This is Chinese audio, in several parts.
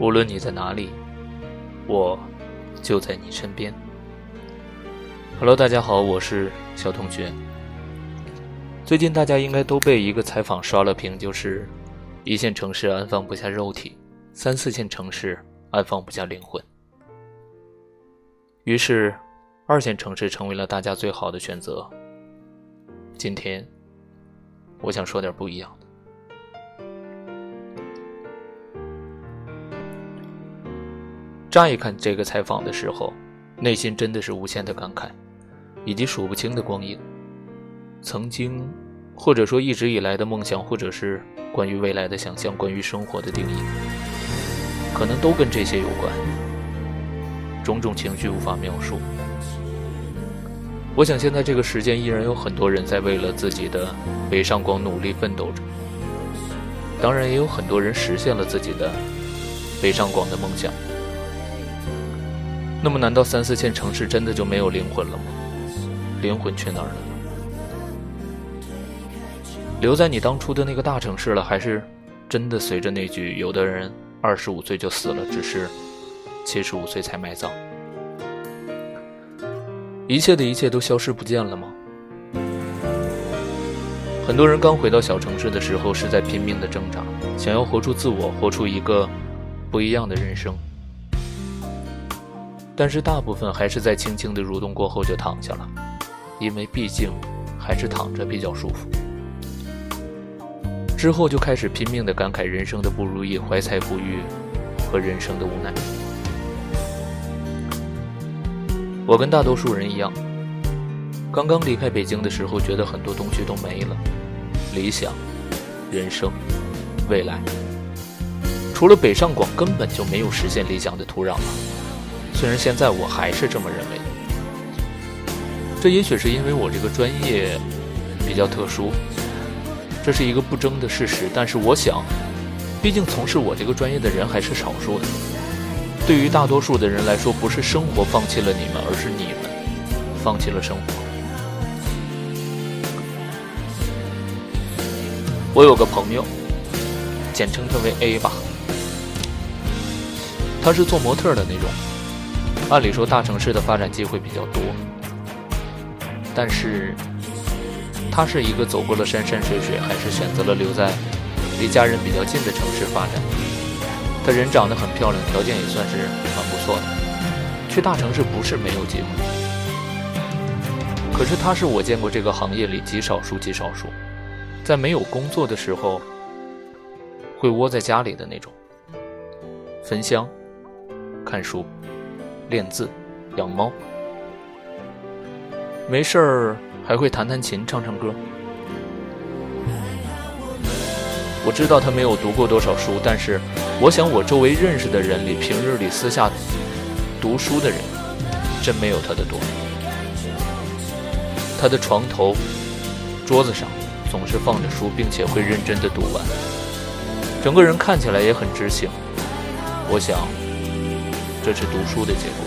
无论你在哪里，我就在你身边。Hello，大家好，我是小同学。最近大家应该都被一个采访刷了屏，就是一线城市安放不下肉体，三四线城市安放不下灵魂。于是，二线城市成为了大家最好的选择。今天，我想说点不一样的。乍一看这个采访的时候，内心真的是无限的感慨，以及数不清的光阴。曾经，或者说一直以来的梦想，或者是关于未来的想象，关于生活的定义，可能都跟这些有关。种种情绪无法描述。我想，现在这个时间依然有很多人在为了自己的北上广努力奋斗着。当然，也有很多人实现了自己的北上广的梦想。那么，难道三四线城市真的就没有灵魂了吗？灵魂去哪儿了？留在你当初的那个大城市了，还是真的随着那句“有的人二十五岁就死了，只是七十五岁才埋葬”，一切的一切都消失不见了吗？很多人刚回到小城市的时候，是在拼命的挣扎，想要活出自我，活出一个不一样的人生。但是大部分还是在轻轻的蠕动过后就躺下了，因为毕竟还是躺着比较舒服。之后就开始拼命的感慨人生的不如意、怀才不遇和人生的无奈。我跟大多数人一样，刚刚离开北京的时候，觉得很多东西都没了，理想、人生、未来，除了北上广，根本就没有实现理想的土壤了。虽然现在我还是这么认为，这也许是因为我这个专业比较特殊。这是一个不争的事实，但是我想，毕竟从事我这个专业的人还是少数的。对于大多数的人来说，不是生活放弃了你们，而是你们放弃了生活。我有个朋友，简称他为 A 吧，他是做模特的那种。按理说，大城市的发展机会比较多，但是。他是一个走过了山山水水，还是选择了留在离家人比较近的城市发展。他人长得很漂亮，条件也算是蛮不错的。去大城市不是没有机会，可是他是我见过这个行业里极少数极少数，在没有工作的时候会窝在家里的那种，焚香、看书、练字、养猫，没事儿。还会弹弹琴、唱唱歌。我知道他没有读过多少书，但是我想我周围认识的人里，平日里私下读书的人，真没有他的多。他的床头、桌子上总是放着书，并且会认真的读完，整个人看起来也很知性。我想，这是读书的结果。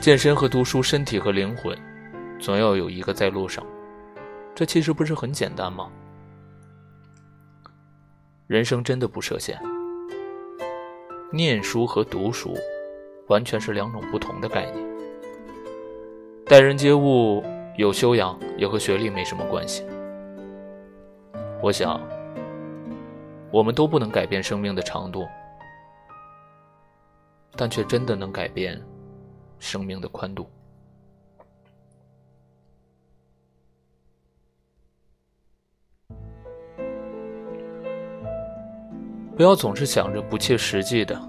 健身和读书，身体和灵魂。总要有一个在路上，这其实不是很简单吗？人生真的不设限，念书和读书完全是两种不同的概念。待人接物有修养也和学历没什么关系。我想，我们都不能改变生命的长度，但却真的能改变生命的宽度。不要总是想着不切实际的，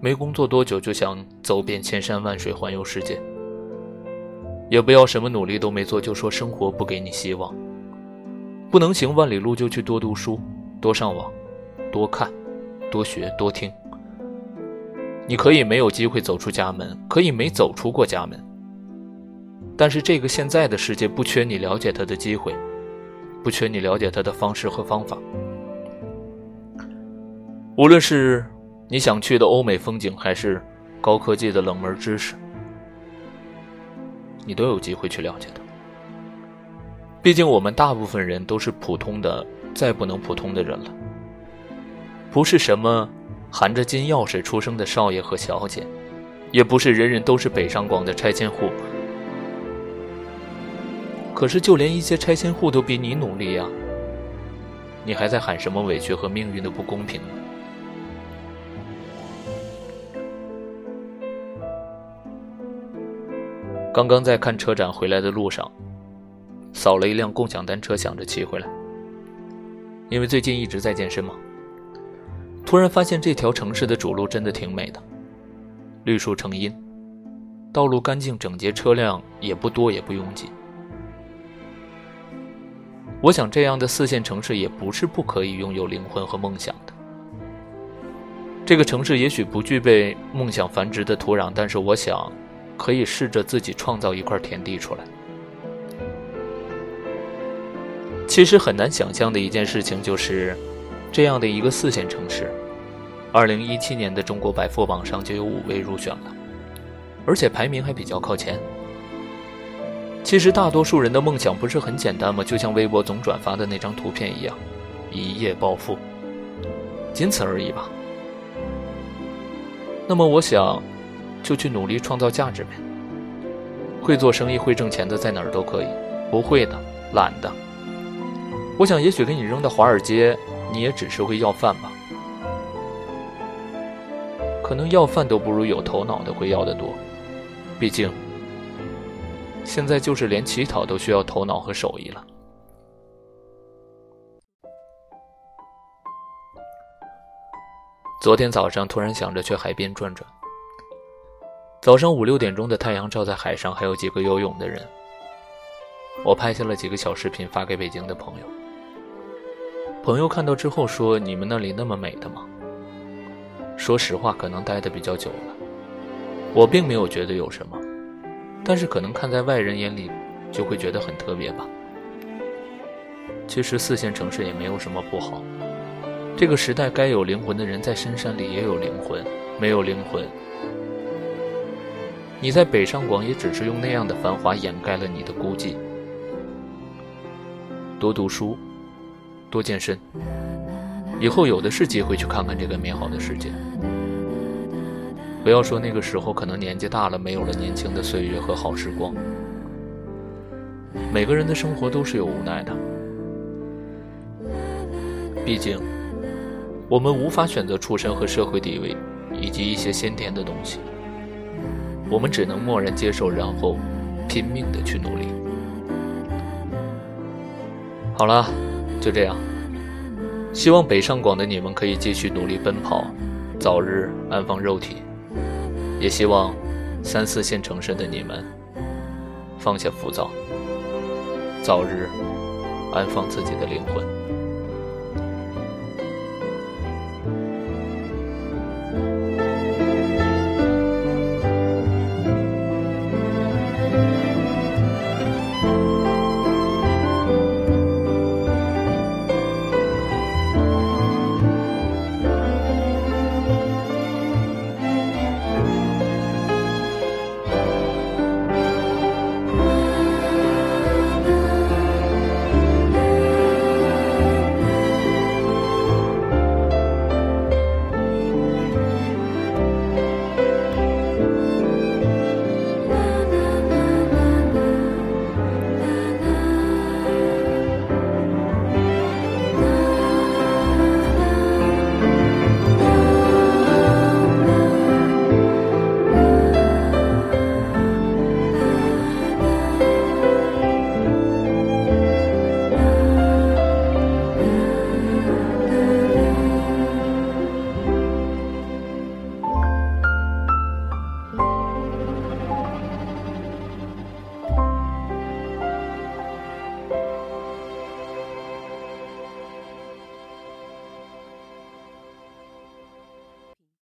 没工作多久就想走遍千山万水环游世界。也不要什么努力都没做就说生活不给你希望。不能行万里路就去多读书、多上网、多看、多学、多听。你可以没有机会走出家门，可以没走出过家门，但是这个现在的世界不缺你了解它的机会，不缺你了解它的方式和方法。无论是你想去的欧美风景，还是高科技的冷门知识，你都有机会去了解的。毕竟我们大部分人都是普通的，再不能普通的人了。不是什么含着金钥匙出生的少爷和小姐，也不是人人都是北上广的拆迁户。可是，就连一些拆迁户都比你努力呀，你还在喊什么委屈和命运的不公平？刚刚在看车展回来的路上，扫了一辆共享单车，想着骑回来。因为最近一直在健身嘛，突然发现这条城市的主路真的挺美的，绿树成荫，道路干净整洁，车辆也不多也不拥挤。我想这样的四线城市也不是不可以拥有灵魂和梦想的。这个城市也许不具备梦想繁殖的土壤，但是我想。可以试着自己创造一块田地出来。其实很难想象的一件事情就是，这样的一个四线城市，二零一七年的中国百富榜上就有五位入选了，而且排名还比较靠前。其实大多数人的梦想不是很简单吗？就像微博总转发的那张图片一样，一夜暴富，仅此而已吧。那么我想。就去努力创造价值呗。会做生意、会挣钱的，在哪儿都可以；不会的、懒的，我想也许给你扔到华尔街，你也只是会要饭吧。可能要饭都不如有头脑的会要的多。毕竟，现在就是连乞讨都需要头脑和手艺了。昨天早上突然想着去海边转转。早上五六点钟的太阳照在海上，还有几个游泳的人。我拍下了几个小视频发给北京的朋友。朋友看到之后说：“你们那里那么美的吗？”说实话，可能待的比较久了，我并没有觉得有什么，但是可能看在外人眼里，就会觉得很特别吧。其实四线城市也没有什么不好，这个时代该有灵魂的人在深山里也有灵魂，没有灵魂。你在北上广也只是用那样的繁华掩盖了你的孤寂。多读书，多健身，以后有的是机会去看看这个美好的世界。不要说那个时候可能年纪大了，没有了年轻的岁月和好时光。每个人的生活都是有无奈的，毕竟我们无法选择出身和社会地位，以及一些先天的东西。我们只能默然接受，然后拼命的去努力。好了，就这样。希望北上广的你们可以继续努力奔跑，早日安放肉体；也希望三四线城市的你们放下浮躁，早日安放自己的灵魂。